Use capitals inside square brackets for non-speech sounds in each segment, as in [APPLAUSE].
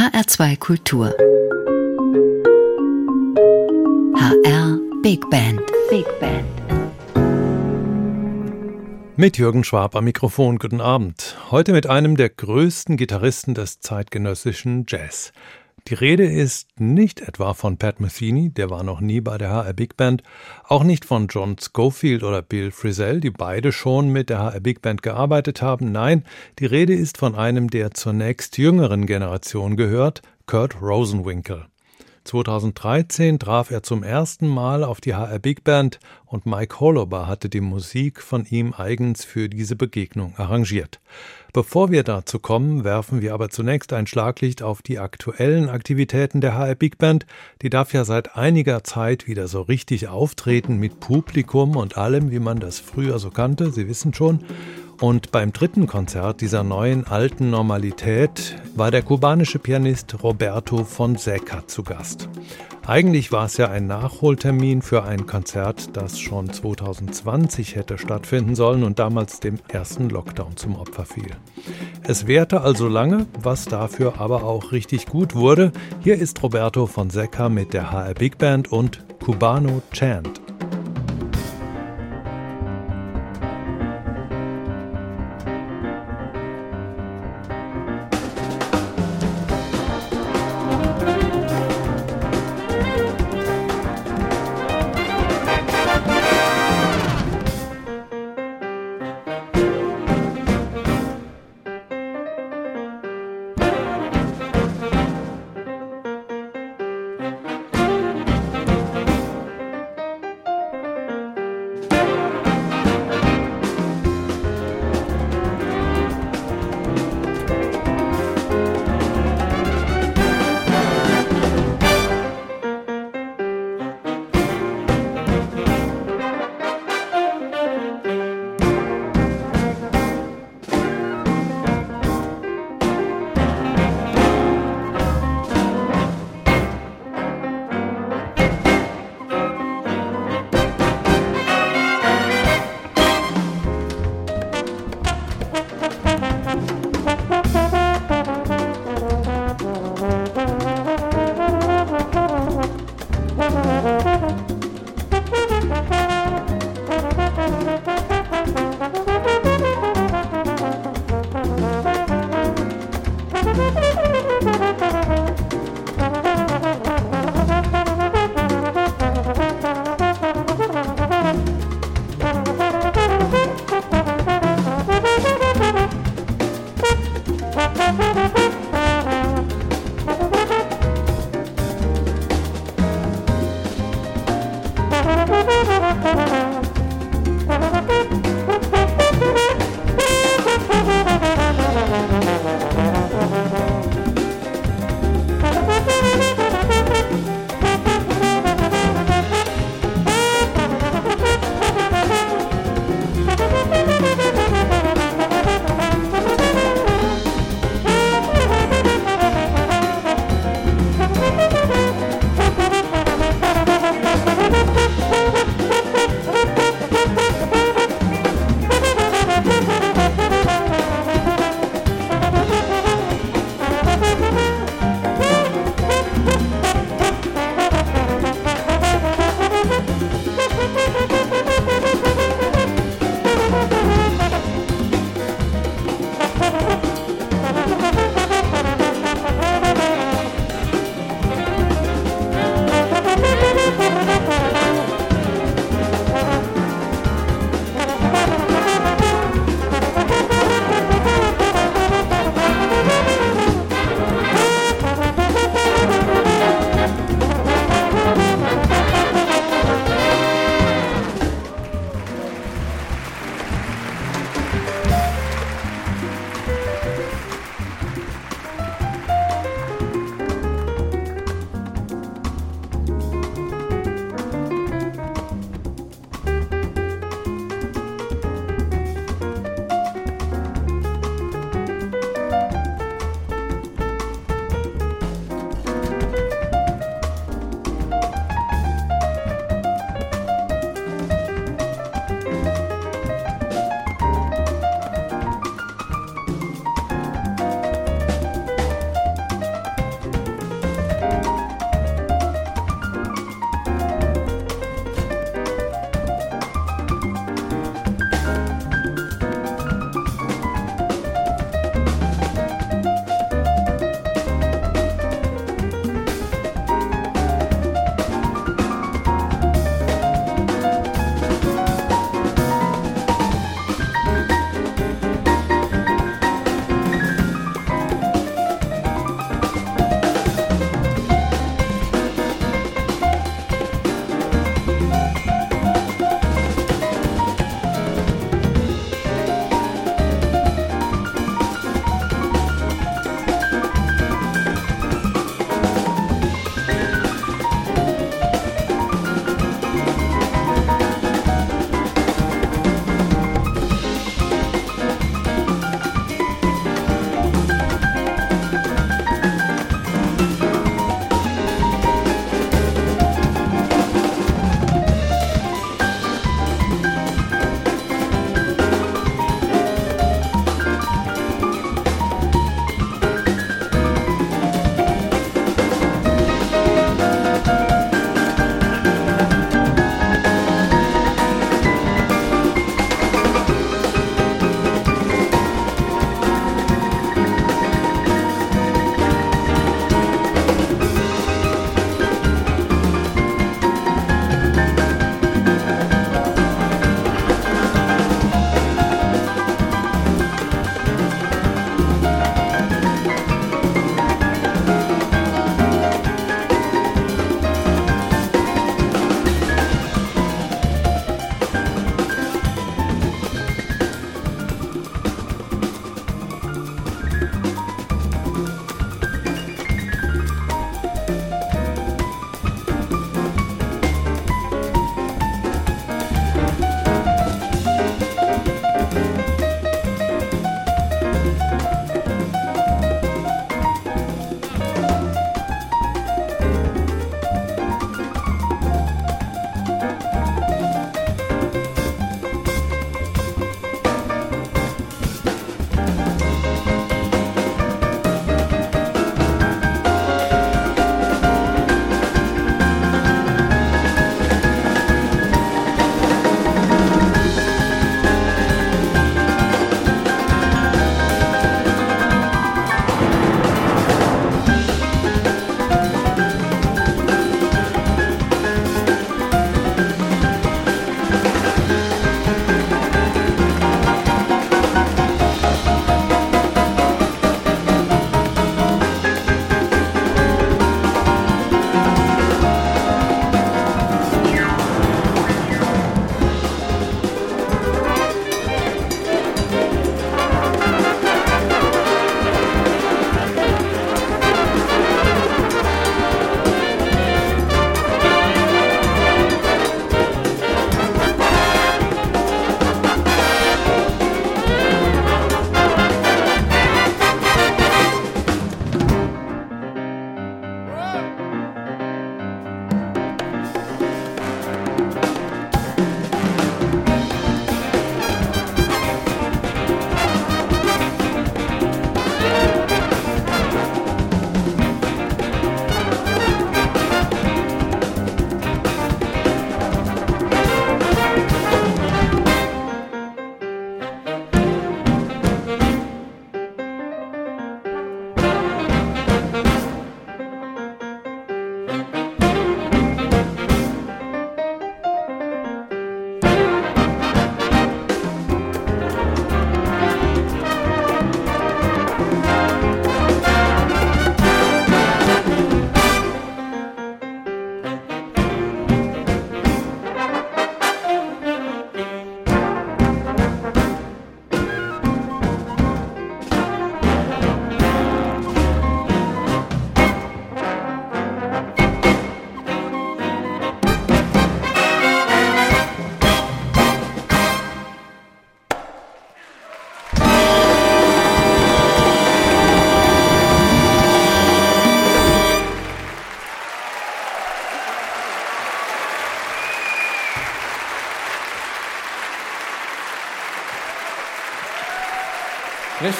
HR2 Kultur. HR Big Band. Big Band. Mit Jürgen Schwab am Mikrofon, guten Abend. Heute mit einem der größten Gitarristen des zeitgenössischen Jazz. Die Rede ist nicht etwa von Pat Metheny, der war noch nie bei der HR Big Band, auch nicht von John Schofield oder Bill Frisell, die beide schon mit der HR Big Band gearbeitet haben. Nein, die Rede ist von einem, der zur nächst jüngeren Generation gehört, Kurt Rosenwinkel. 2013 traf er zum ersten Mal auf die HR Big Band und Mike Holober hatte die Musik von ihm eigens für diese Begegnung arrangiert. Bevor wir dazu kommen, werfen wir aber zunächst ein Schlaglicht auf die aktuellen Aktivitäten der HR Big Band. Die darf ja seit einiger Zeit wieder so richtig auftreten mit Publikum und allem, wie man das früher so kannte. Sie wissen schon. Und beim dritten Konzert dieser neuen alten Normalität war der kubanische Pianist Roberto Fonseca zu Gast. Eigentlich war es ja ein Nachholtermin für ein Konzert, das schon 2020 hätte stattfinden sollen und damals dem ersten Lockdown zum Opfer fiel. Es währte also lange, was dafür aber auch richtig gut wurde. Hier ist Roberto Fonseca mit der HR Big Band und Cubano Chant.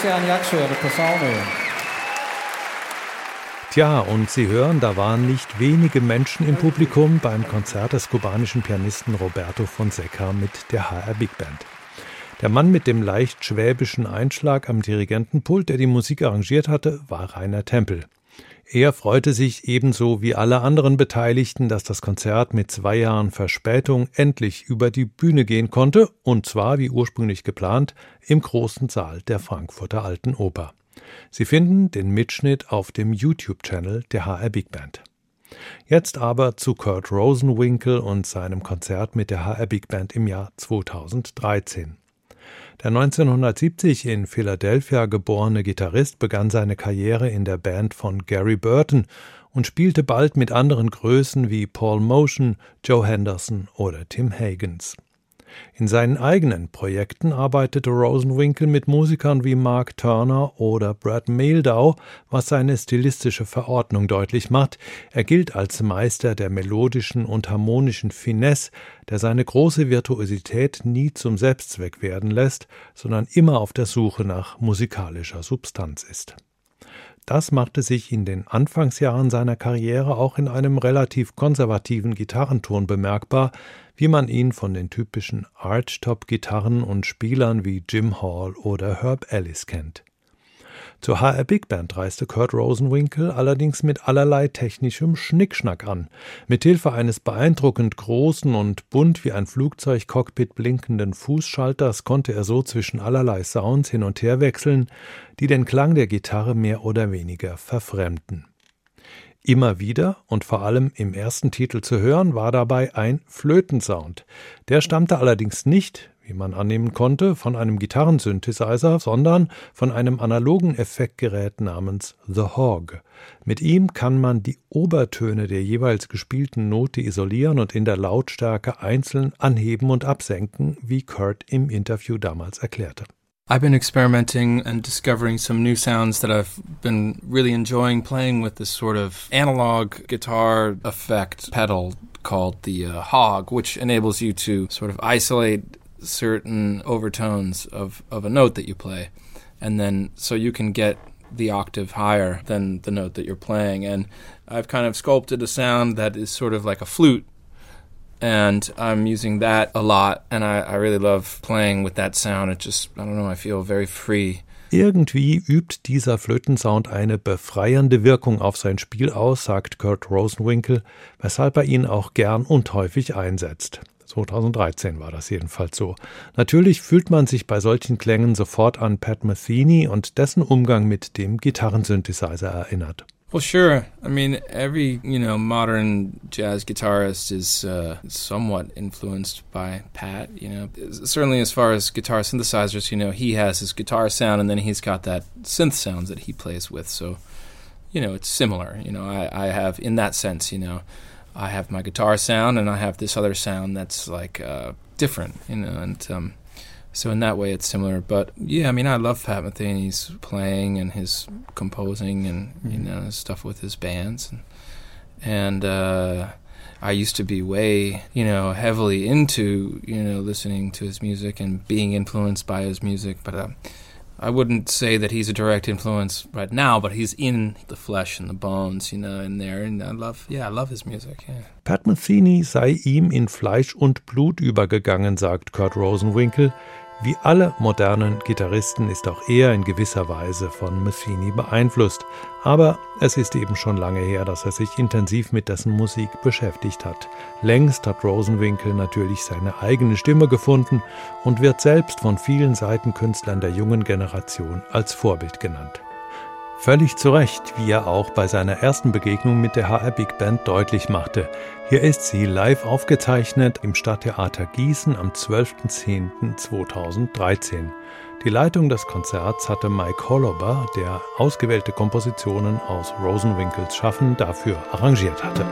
Christian Yaxer, the Posaune. Tja, und Sie hören, da waren nicht wenige Menschen im Publikum beim Konzert des kubanischen Pianisten Roberto Fonseca mit der HR Big Band. Der Mann mit dem leicht schwäbischen Einschlag am Dirigentenpult, der die Musik arrangiert hatte, war Rainer Tempel. Er freute sich ebenso wie alle anderen Beteiligten, dass das Konzert mit zwei Jahren Verspätung endlich über die Bühne gehen konnte, und zwar wie ursprünglich geplant im großen Saal der Frankfurter Alten Oper. Sie finden den Mitschnitt auf dem YouTube-Channel der HR Big Band. Jetzt aber zu Kurt Rosenwinkel und seinem Konzert mit der HR Big Band im Jahr 2013. Der 1970 in Philadelphia geborene Gitarrist begann seine Karriere in der Band von Gary Burton und spielte bald mit anderen Größen wie Paul Motion, Joe Henderson oder Tim Hagens. In seinen eigenen Projekten arbeitete Rosenwinkel mit Musikern wie Mark Turner oder Brad Mehldau, was seine stilistische Verordnung deutlich macht. Er gilt als Meister der melodischen und harmonischen Finesse, der seine große Virtuosität nie zum Selbstzweck werden lässt, sondern immer auf der Suche nach musikalischer Substanz ist. Das machte sich in den Anfangsjahren seiner Karriere auch in einem relativ konservativen Gitarrenton bemerkbar, wie man ihn von den typischen Archtop-Gitarren und Spielern wie Jim Hall oder Herb Ellis kennt. Zur HR Big Band reiste Kurt Rosenwinkel allerdings mit allerlei technischem Schnickschnack an. Mithilfe eines beeindruckend großen und bunt wie ein Flugzeugcockpit blinkenden Fußschalters konnte er so zwischen allerlei Sounds hin und her wechseln, die den Klang der Gitarre mehr oder weniger verfremden. Immer wieder und vor allem im ersten Titel zu hören war dabei ein Flötensound. Der stammte allerdings nicht, wie man annehmen konnte, von einem Gitarrensynthesizer, sondern von einem analogen Effektgerät namens The Hog. Mit ihm kann man die Obertöne der jeweils gespielten Note isolieren und in der Lautstärke einzeln anheben und absenken, wie Kurt im Interview damals erklärte. I've been experimenting and discovering some new sounds that I've been really enjoying playing with this sort of analog guitar effect pedal called the uh, Hog, which enables you to sort of isolate certain overtones of, of a note that you play. And then so you can get the octave higher than the note that you're playing. And I've kind of sculpted a sound that is sort of like a flute and I'm using that a lot, and I, I really love playing with that sound. It just, I don't know, I feel very free. Irgendwie übt dieser Flötensound eine befreiende Wirkung auf sein Spiel aus, sagt Kurt Rosenwinkel, weshalb er ihn auch gern und häufig einsetzt. 2013 war das jedenfalls so. Natürlich fühlt man sich bei solchen Klängen sofort an Pat Metheny und dessen Umgang mit dem Gitarrensynthesizer erinnert. Well, sure. I mean, every you know modern jazz guitarist is uh, somewhat influenced by Pat. You know, certainly as far as guitar synthesizers, you know, he has his guitar sound, and then he's got that synth sounds that he plays with. So, you know, it's similar. You know, I, I have in that sense, you know, I have my guitar sound, and I have this other sound that's like uh, different. You know, and um, so in that way, it's similar. But yeah, I mean, I love Pat Metheny's playing and his composing and mm-hmm. you know stuff with his bands, and, and uh, I used to be way you know heavily into you know listening to his music and being influenced by his music, but. Uh, I wouldn't say that he's a direct influence right now, but he's in the flesh and the bones, you know, in there. And I love, yeah, I love his music. Yeah. Pat Metheny sei ihm in Fleisch und Blut übergegangen, sagt Kurt Rosenwinkel. Wie alle modernen Gitarristen ist auch er in gewisser Weise von Messini beeinflusst, aber es ist eben schon lange her, dass er sich intensiv mit dessen Musik beschäftigt hat. Längst hat Rosenwinkel natürlich seine eigene Stimme gefunden und wird selbst von vielen Seitenkünstlern der jungen Generation als Vorbild genannt. Völlig zu Recht, wie er auch bei seiner ersten Begegnung mit der HR Big Band deutlich machte. Hier ist sie live aufgezeichnet im Stadttheater Gießen am 12.10.2013. Die Leitung des Konzerts hatte Mike Hollober, der ausgewählte Kompositionen aus Rosenwinkels Schaffen dafür arrangiert hatte.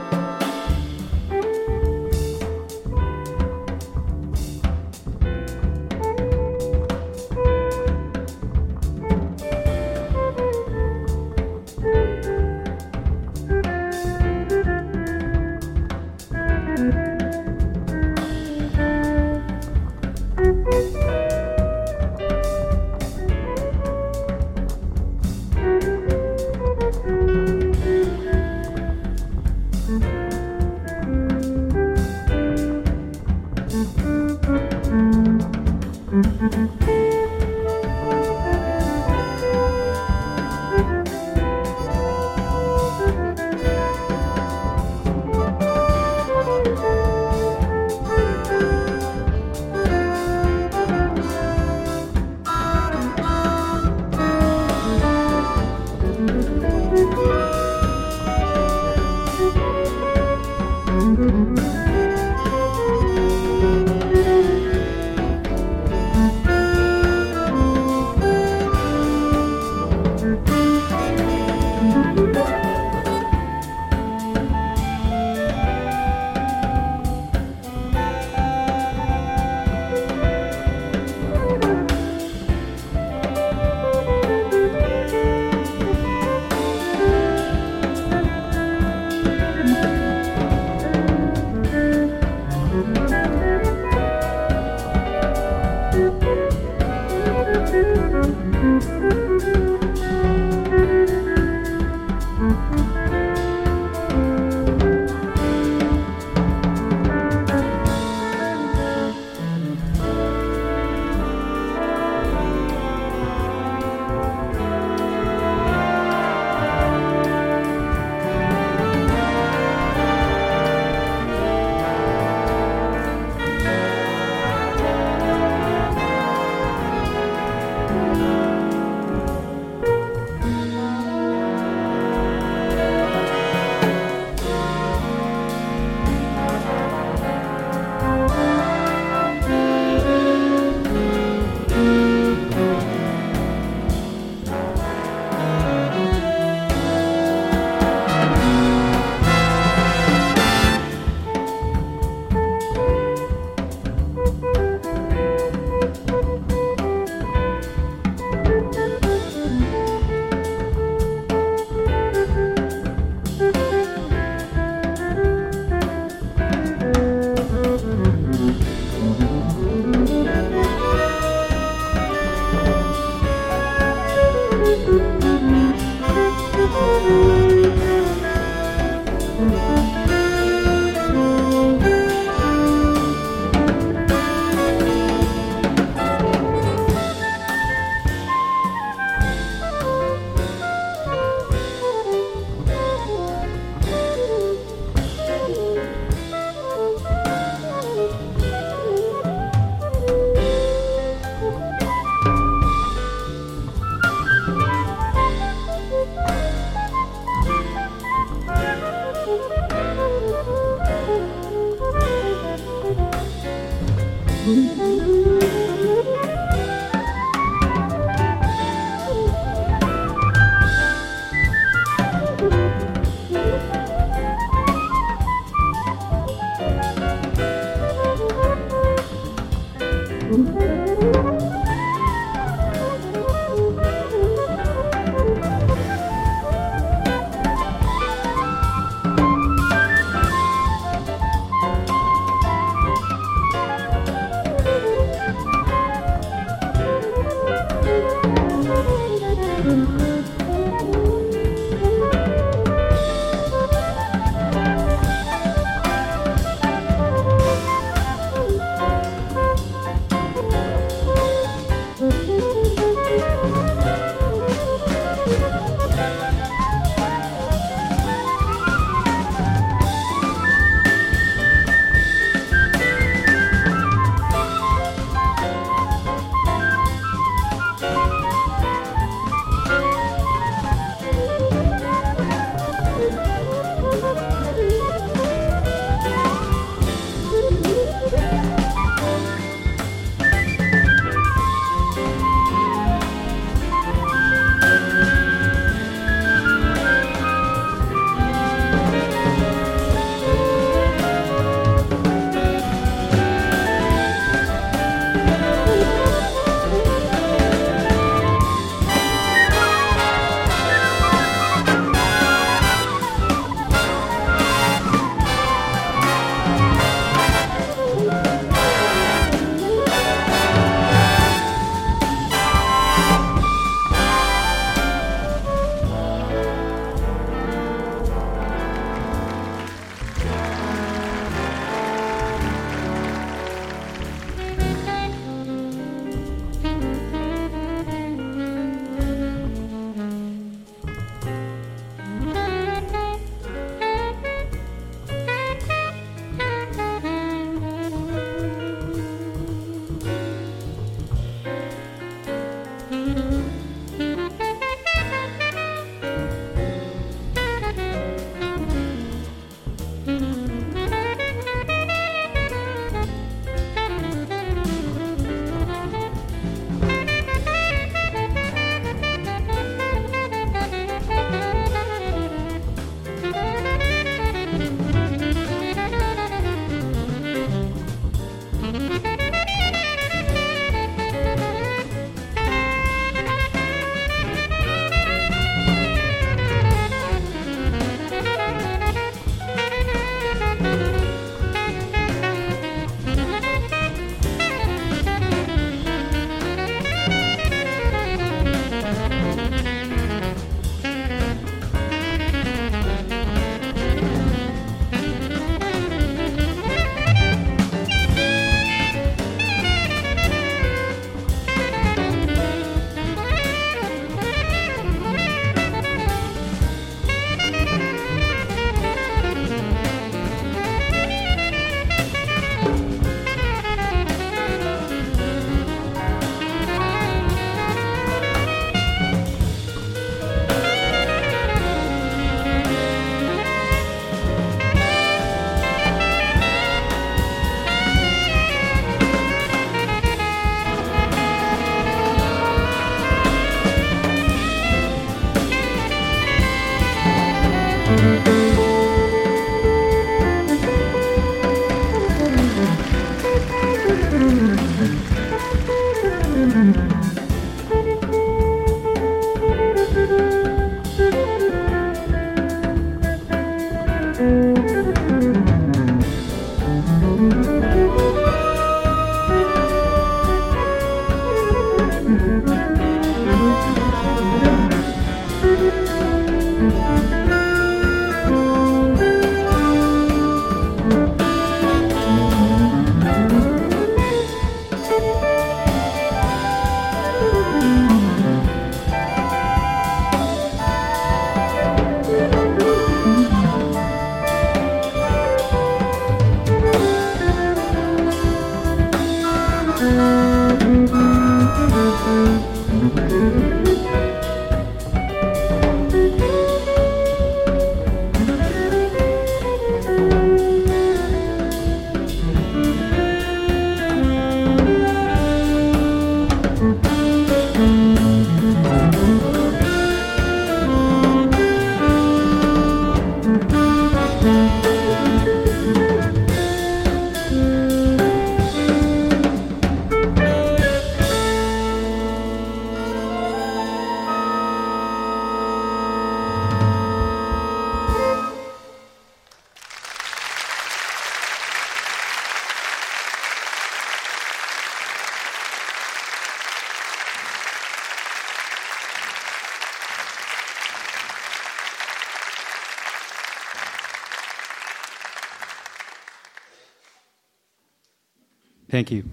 Thank you.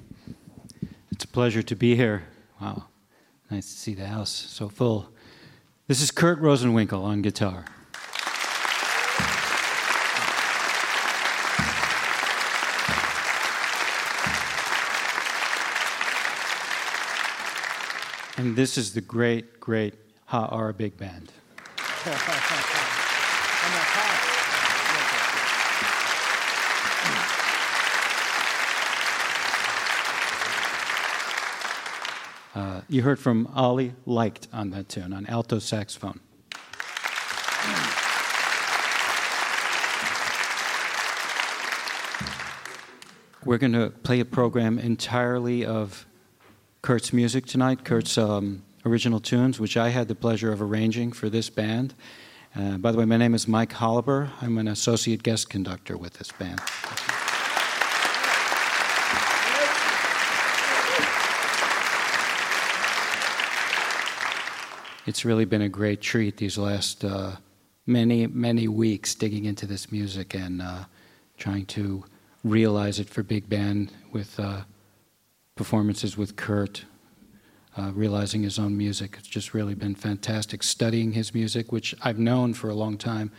It's a pleasure to be here. Wow. Nice to see the house so full. This is Kurt Rosenwinkel on guitar. And this is the great, great Ha R Big Band. [LAUGHS] Uh, you heard from Ollie Leicht on that tune, on alto saxophone. We're going to play a program entirely of Kurt's music tonight, Kurt's um, original tunes, which I had the pleasure of arranging for this band. Uh, by the way, my name is Mike Holliber. I'm an associate guest conductor with this band. It's really been a great treat these last uh, many, many weeks digging into this music and uh, trying to realize it for big band with uh, performances with Kurt, uh, realizing his own music. It's just really been fantastic studying his music, which I've known for a long time.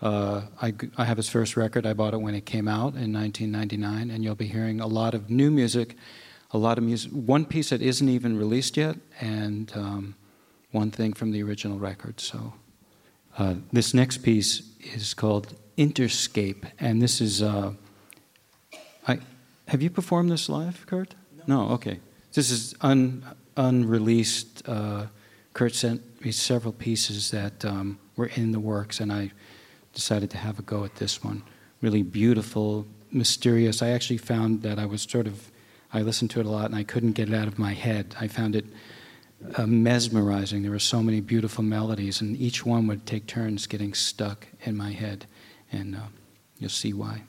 Uh, I, I have his first record. I bought it when it came out in 1999, and you'll be hearing a lot of new music, a lot of music. One piece that isn't even released yet, and um, one thing from the original record. So uh, this next piece is called Interscape, and this is. Uh, I have you performed this live, Kurt? No. no okay. This is un, unreleased. Uh, Kurt sent me several pieces that um, were in the works, and I decided to have a go at this one. Really beautiful, mysterious. I actually found that I was sort of. I listened to it a lot, and I couldn't get it out of my head. I found it uh, mesmerizing. There were so many beautiful melodies, and each one would take turns getting stuck in my head, and uh, you'll see why.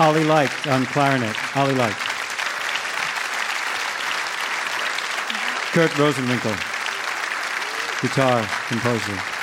Ollie Light on clarinet. Ollie Light. Kurt Rosenwinkel, guitar composer.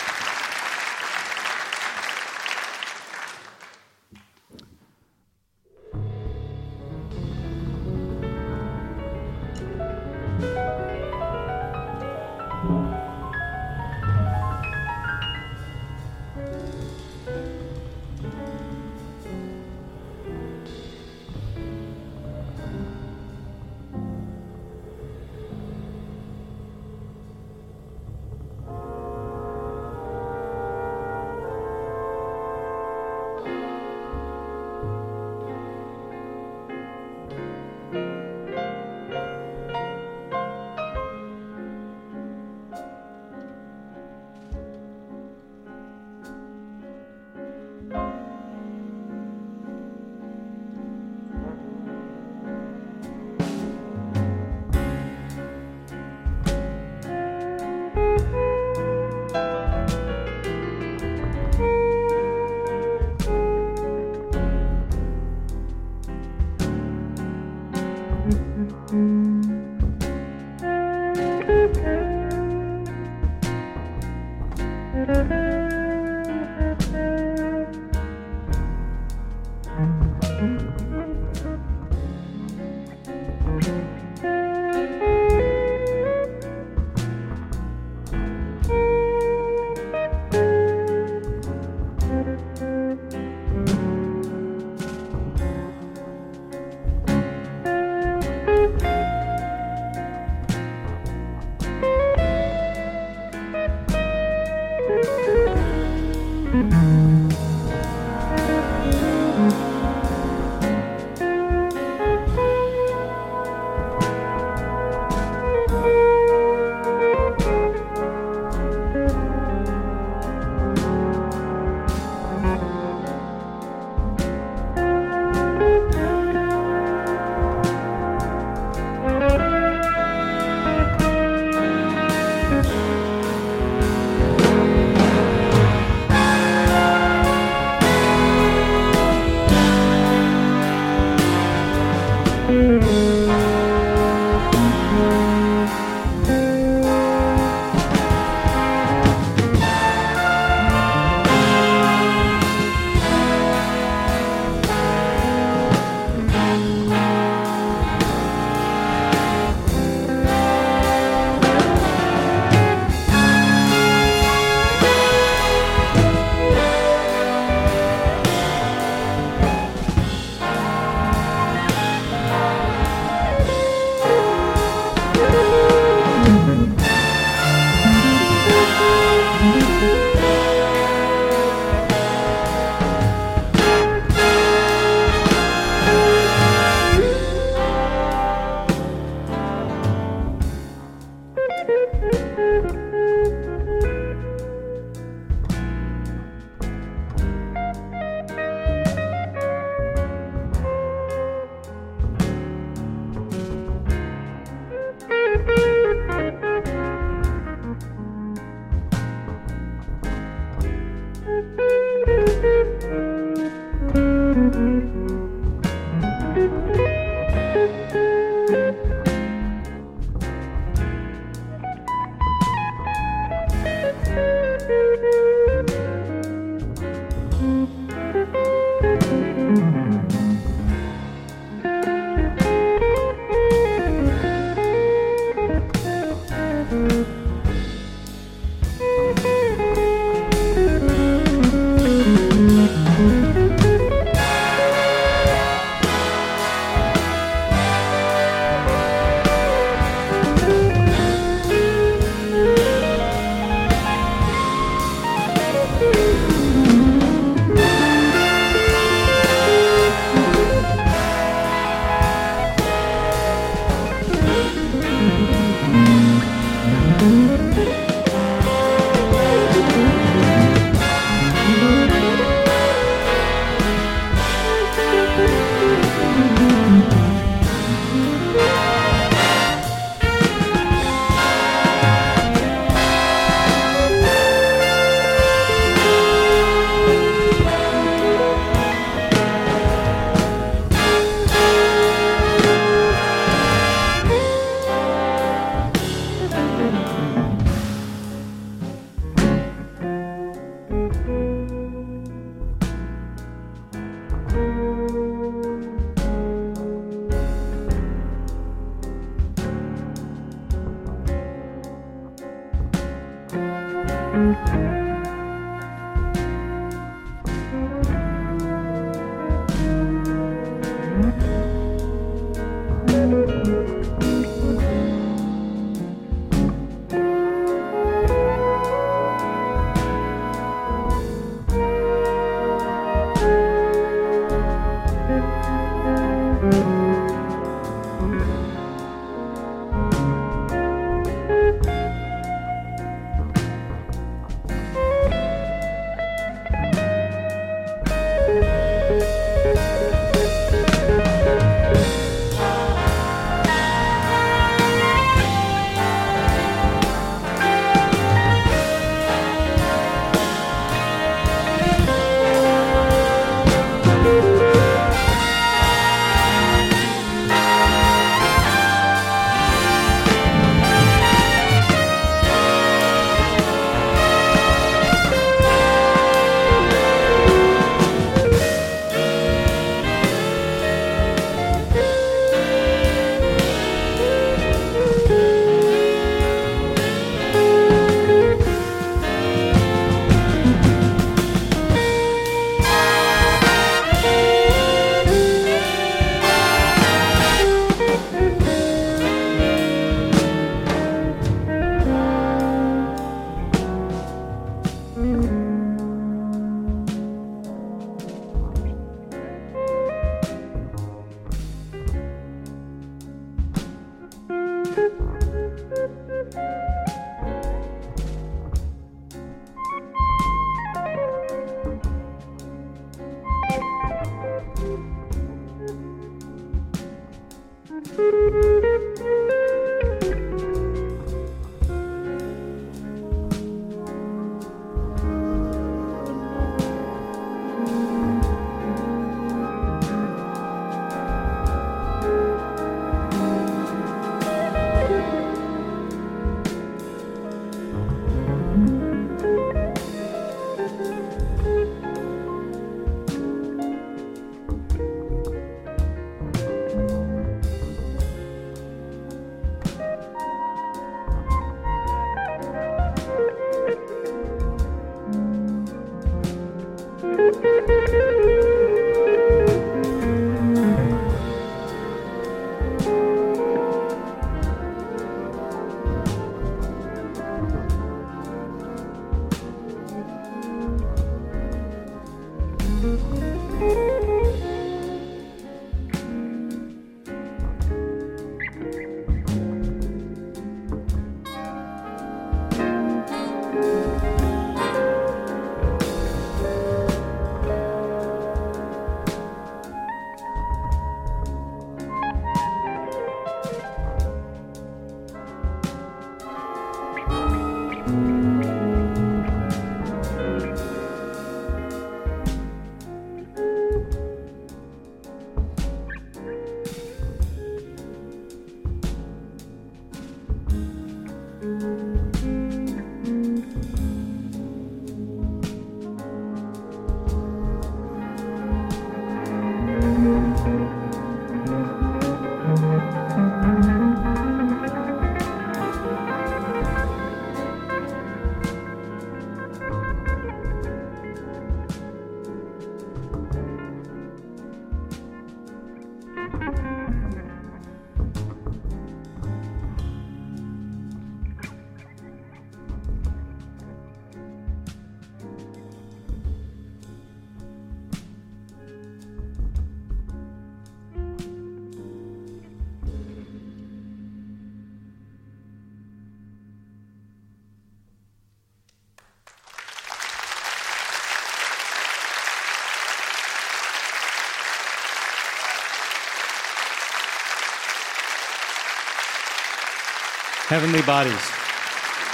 Heavenly Bodies,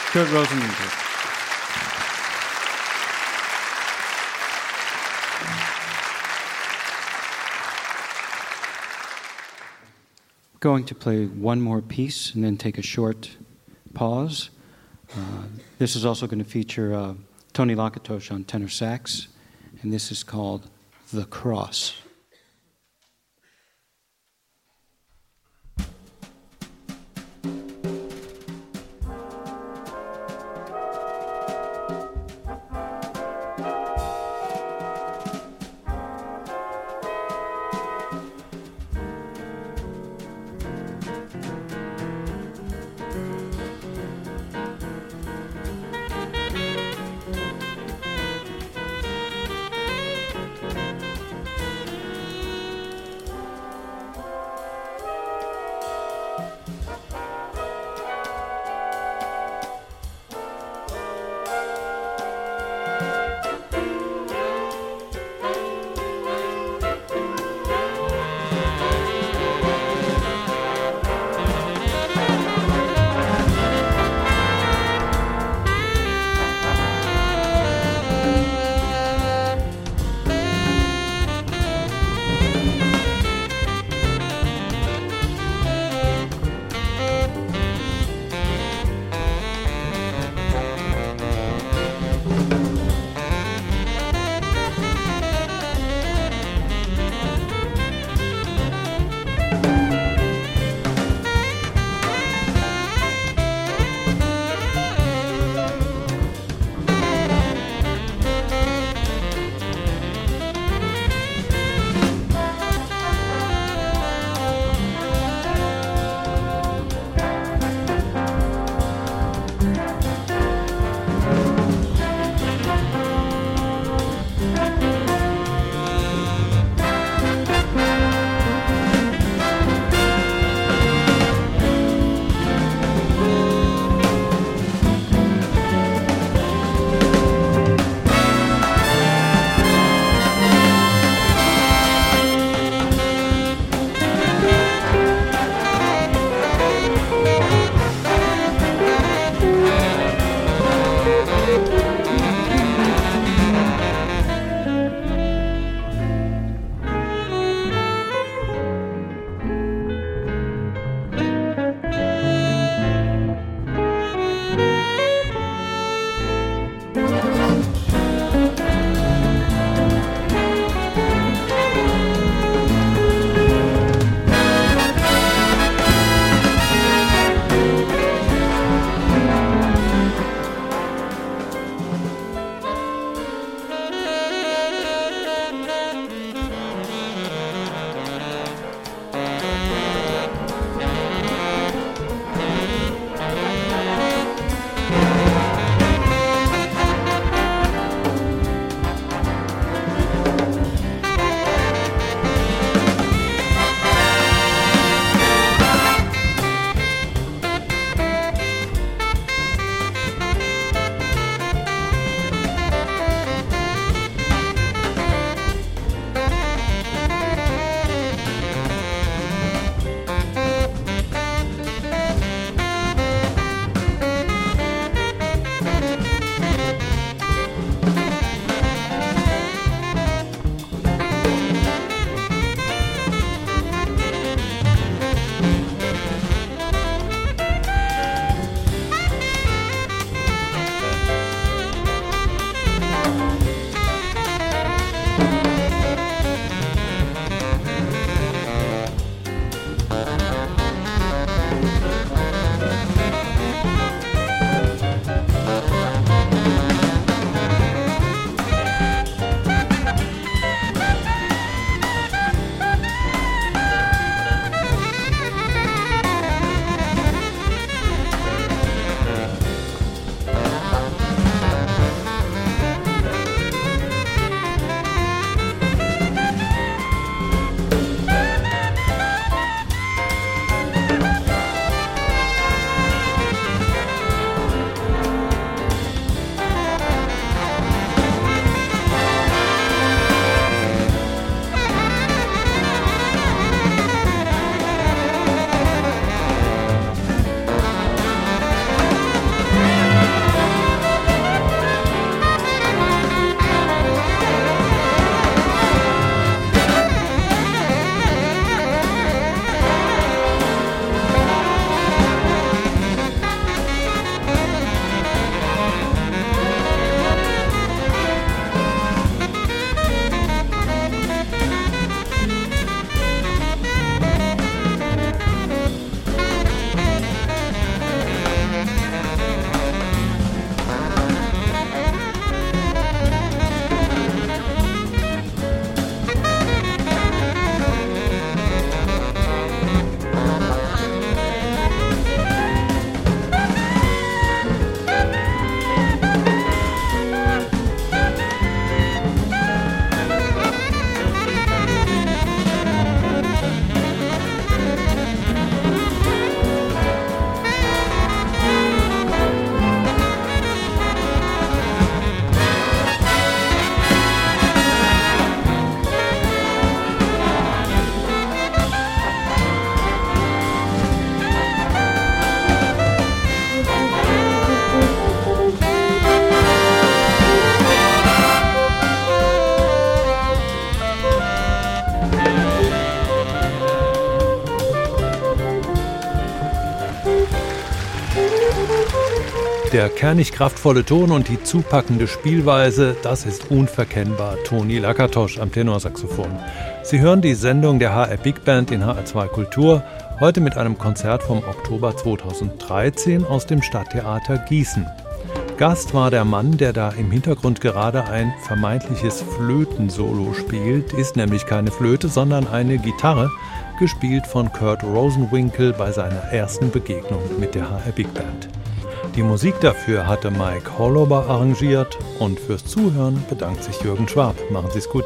Kurt Rosenwinkel. Going to play one more piece and then take a short pause. Uh, this is also going to feature uh, Tony Lakatosh on tenor sax, and this is called The Cross. Der kernig kraftvolle Ton und die zupackende Spielweise, das ist unverkennbar Toni Lakatosch am Tenorsaxophon. Sie hören die Sendung der HR Big Band in HR2 Kultur, heute mit einem Konzert vom Oktober 2013 aus dem Stadttheater Gießen. Gast war der Mann, der da im Hintergrund gerade ein vermeintliches Flötensolo spielt, ist nämlich keine Flöte, sondern eine Gitarre, gespielt von Kurt Rosenwinkel bei seiner ersten Begegnung mit der HR Big Band. Die Musik dafür hatte Mike Hollober arrangiert und fürs Zuhören bedankt sich Jürgen Schwab. Machen Sie es gut.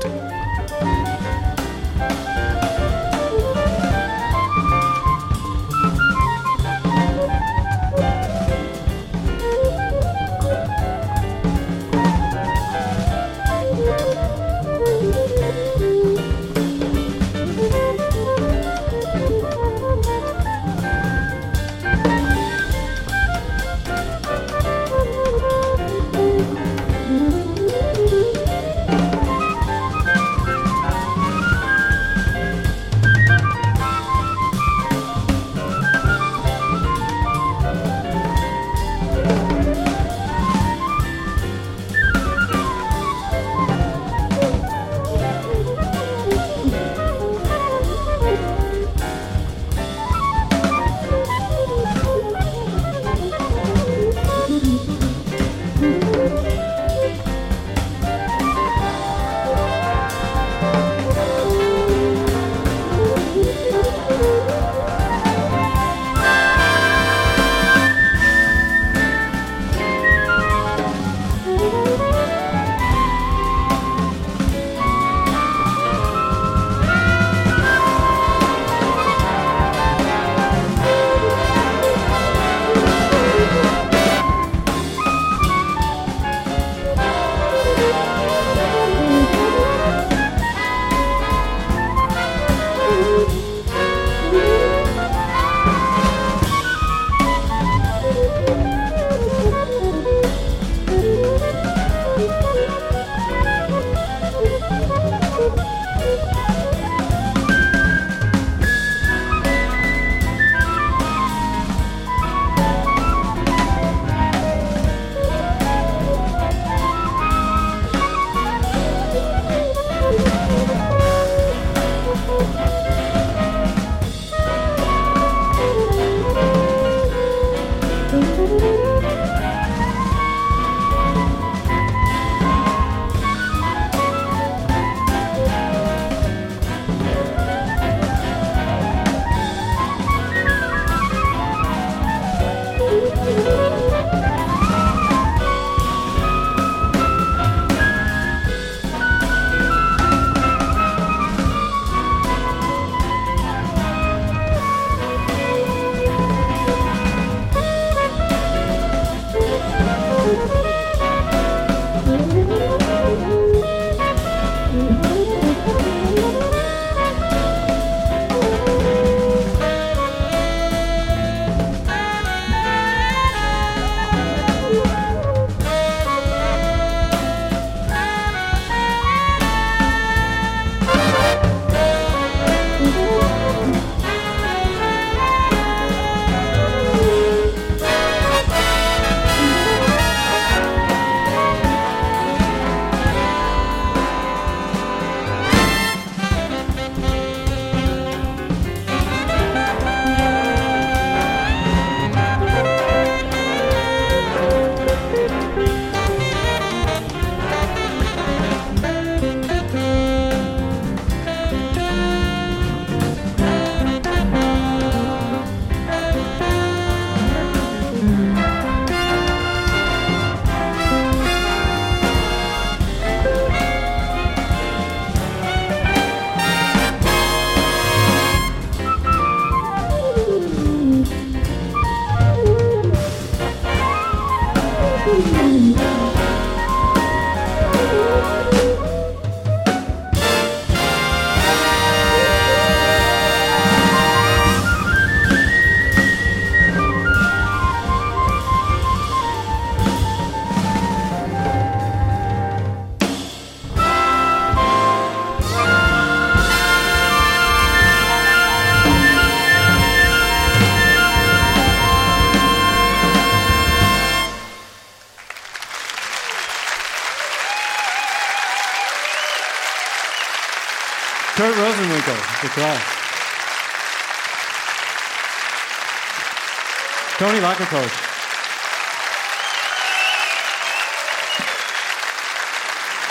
Tony Lackercoach.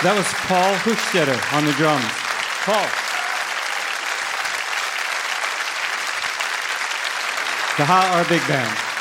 That was Paul Huchstetter on the drums. Paul. The Ha Our Big Band.